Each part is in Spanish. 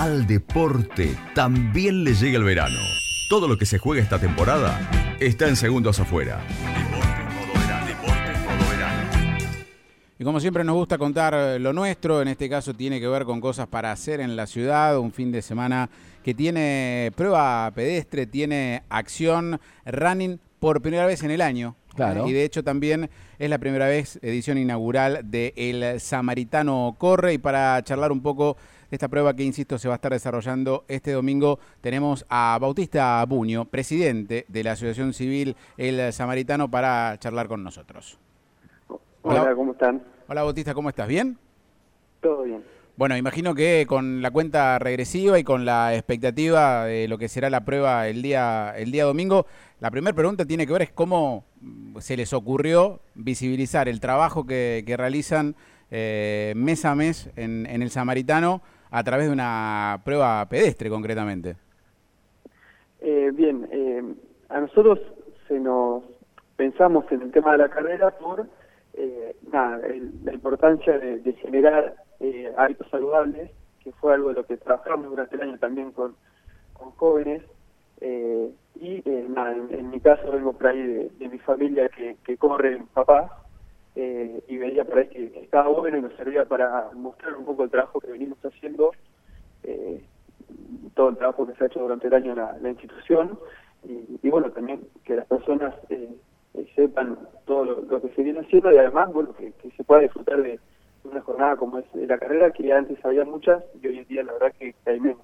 Al deporte también le llega el verano. Todo lo que se juega esta temporada está en segundos afuera. Y como siempre nos gusta contar eh, lo nuestro, en este caso tiene que ver con cosas para hacer en la ciudad, un fin de semana que tiene prueba pedestre, tiene acción running por primera vez en el año. Claro. Y de hecho también es la primera vez edición inaugural de El Samaritano Corre y para charlar un poco de esta prueba que, insisto, se va a estar desarrollando este domingo, tenemos a Bautista Buño, presidente de la Asociación Civil El Samaritano, para charlar con nosotros. Hola, ¿cómo están? Hola Bautista, ¿cómo estás? ¿Bien? Todo bien. Bueno, imagino que con la cuenta regresiva y con la expectativa de lo que será la prueba el día, el día domingo, la primera pregunta tiene que ver es cómo se les ocurrió visibilizar el trabajo que, realizan eh, mes a mes en, en, el Samaritano a través de una prueba pedestre concretamente. Eh, bien, eh, a nosotros se nos pensamos en el tema de la carrera por eh, nada, la importancia de generar eh, hábitos saludables, que fue algo de lo que trabajamos durante el año también con, con jóvenes. Eh, y eh, en, mi caso vengo por ahí de, mi familia que, que corre papá eh, y veía por ahí que, que, estaba bueno y nos servía para mostrar un poco el trabajo que venimos haciendo, eh, todo el trabajo que se ha hecho durante el año en la, institución y, y, bueno, también que las personas eh, sepan todo lo, que se viene haciendo y además, bueno, que se pueda disfrutar de una jornada como es la carrera, que antes había muchas y hoy en día la verdad que, hay menos.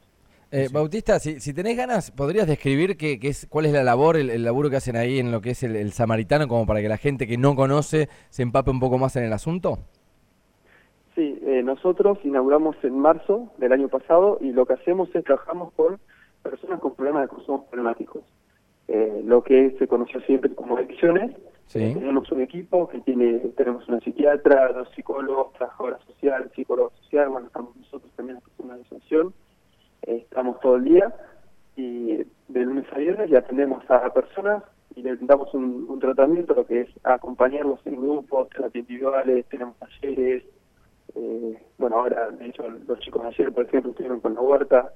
Eh, sí. Bautista, si, si, tenés ganas, ¿podrías describir qué, qué, es, cuál es la labor, el, el, laburo que hacen ahí en lo que es el, el, samaritano, como para que la gente que no conoce se empape un poco más en el asunto? Sí, eh, nosotros inauguramos en marzo del año pasado y lo que hacemos es trabajamos con personas con problemas de consumo problemáticos. Eh, lo que se conoció siempre como adicciones. Sí. Eh, tenemos un equipo que tiene, tenemos una psiquiatra, dos psicólogos, trabajadora social, psicólogo social, bueno, estamos nosotros también en una asociación estamos todo el día y de lunes a viernes ya atendemos a personas y le damos un, un, tratamiento, lo que es acompañarlos en grupos, terapias individuales, tenemos talleres, eh, bueno, ahora, de hecho, los chicos ayer, por ejemplo, estuvieron con la huerta,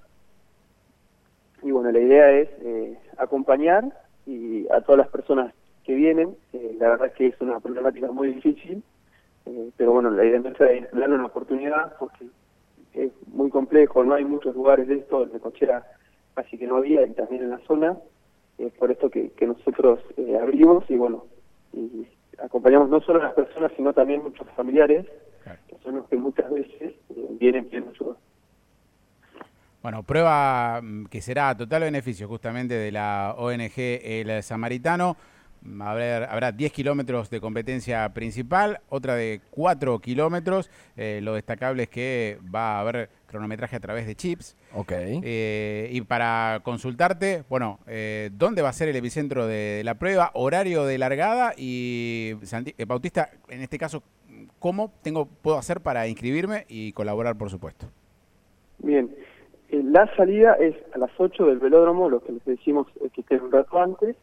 bueno, la idea es eh, acompañar y a todas las personas que vienen, eh, la verdad es que es una problemática muy difícil, eh, pero bueno, la idea nuestra es darle una oportunidad porque es muy complejo, no hay muchos lugares de esto, en Cochera casi que no había y también en la zona, es por esto que, que nosotros abrimos y bueno, y acompañamos no solo a las personas, sino también muchos familiares, que son los que muchas veces vienen pidiendo ayuda. Bueno, prueba mm, que será a total beneficio justamente de la ONG El Samaritano. Habrá, habrá 10 kilómetros de competencia principal, otra de 4 kilómetros. Eh, lo destacable es que va a haber cronometraje a través de chips. Ok. Eh, y para consultarte, bueno, eh, ¿dónde va a ser el epicentro de, de, la prueba? Horario de largada y Santi eh, Bautista, en este caso, ¿cómo tengo puedo hacer para inscribirme y colaborar, por supuesto? Bien. Eh, la salida es a las 8 del velódromo, lo que les decimos es que esté un rato antes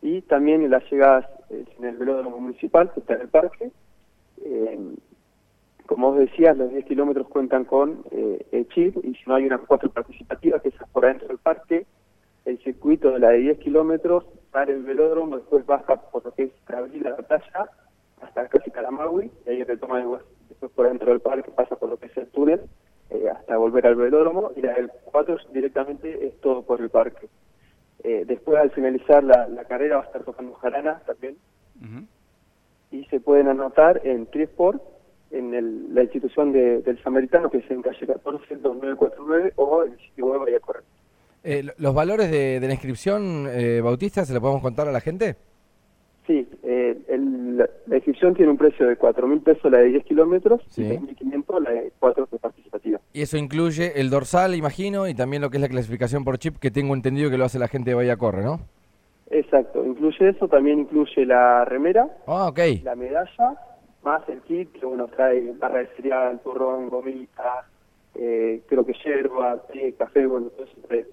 y también las llegadas eh, en el velódromo municipal, que está en el parque. Eh, como vos decías, los 10 kilómetros cuentan con eh, chip y si no hay una cuatro participativa, que es por adentro del parque, el circuito de la de 10 kilómetros para el velódromo, después baja por lo que es Cabril a la playa, hasta casi Calamagui, y ahí retoma después por dentro del parque, pasa por lo que es el túnel, eh, hasta volver al velódromo, y la del 4 directamente es todo por el parque. Eh, después, al finalizar la, la, carrera, va a estar tocando jarana también. Uh -huh. Y se pueden anotar en Trisport, en el, la institución de, del Samaritano, que es en calle 14, 2949, o en el sitio web Vaya Correr. Eh, ¿Los valores de, de la inscripción, eh, Bautista, se lo podemos contar a la gente? Sí, eh, el, la inscripción tiene un precio de 4 mil pesos la de 10 kilómetros sí. y 6.500 la de 4 de participativa. Y eso incluye el dorsal, imagino, y también lo que es la clasificación por chip, que tengo entendido que lo hace la gente de Bahía Corre, ¿no? Exacto, incluye eso, también incluye la remera, ah, okay. la medalla, más el kit, que bueno, trae barra de cereal, turrón, gomita, eh, creo que yerba, té, café, bueno, todo eso trae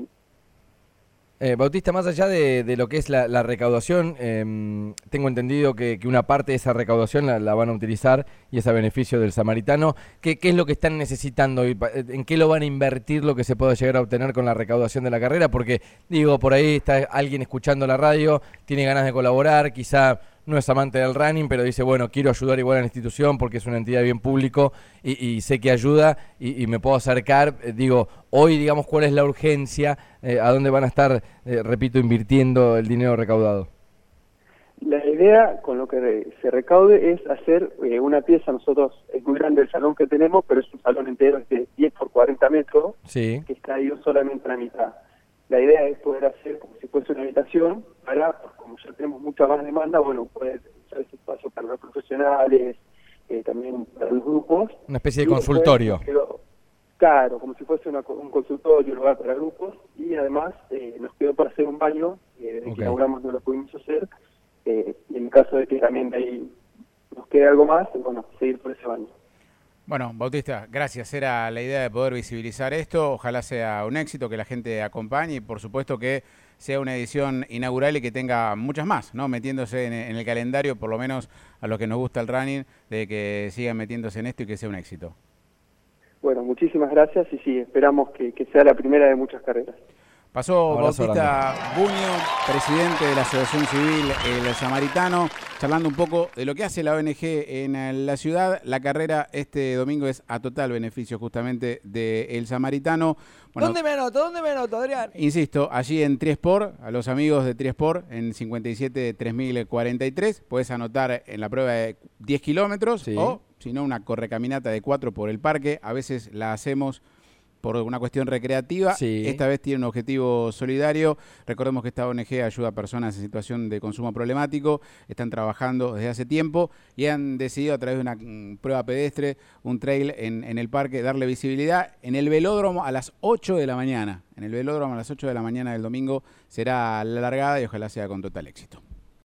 Eh, Bautista, más allá de, lo que es la, recaudación, em, tengo entendido que, una parte de esa recaudación la, van a utilizar y es a beneficio del samaritano. ¿Qué, es lo que están necesitando? y ¿En qué lo van a invertir lo que se puede llegar a obtener con la recaudación de la carrera? Porque, digo, por ahí está alguien escuchando la radio, tiene ganas de colaborar, quizá no es amante del running, pero dice, bueno, quiero ayudar igual a la institución porque es una entidad bien público y, sé que ayuda y, me puedo acercar. Eh, digo, hoy, digamos, ¿cuál es la urgencia? Eh, ¿A dónde van a estar, eh, repito, invirtiendo el dinero recaudado? La idea con lo que se recaude es hacer una pieza, nosotros es muy grande el salón que tenemos, pero es un salón entero de 10 por 40 metros, sí. que está ahí solamente a la mitad. La idea es poder hacer como si fuese una habitación para, como ya tenemos mucha más demanda, bueno, poder usar ese espacio para los profesionales, eh, también para los grupos. Una especie de consultorio. claro, como si fuese un consultorio, un lugar para grupos, y además eh, nos quedó para hacer un baño, eh, desde que inauguramos no lo pudimos hacer, eh, y en caso de que también de ahí nos quede algo más, bueno, seguir por ese baño. Bueno, Bautista, gracias. Era la idea de poder visibilizar esto. Ojalá sea un éxito, que la gente acompañe y por supuesto que sea una edición inaugural y que tenga muchas más, ¿no? Metiéndose en, el calendario, por lo menos a los que nos gusta el running, de que sigan metiéndose en esto y que sea un éxito. Bueno, muchísimas gracias y sí, esperamos que sea la primera de muchas carreras. Pasó Bautista Buño, presidente de la Asociación Civil El Samaritano, charlando un poco de lo que hace la ONG en la ciudad. La carrera este domingo es a total beneficio justamente de El Samaritano. ¿Dónde me anoto? ¿Dónde me anoto, Adrián? Insisto, allí en Triesport, a los amigos de Triesport, en 57 3043, puedes anotar en la prueba de 10 kilómetros o, si no, una correcaminata de 4 por el parque. A veces la hacemos por una cuestión recreativa. Esta vez tiene un objetivo solidario. Recordemos que esta ONG ayuda a personas en situación de consumo problemático. Están trabajando desde hace tiempo y han decidido a través de una mm, prueba pedestre, un trail en, en el parque, darle visibilidad en el velódromo a las 8 de la mañana. En el velódromo a las 8 de la mañana del domingo será la largada y ojalá sea con total éxito.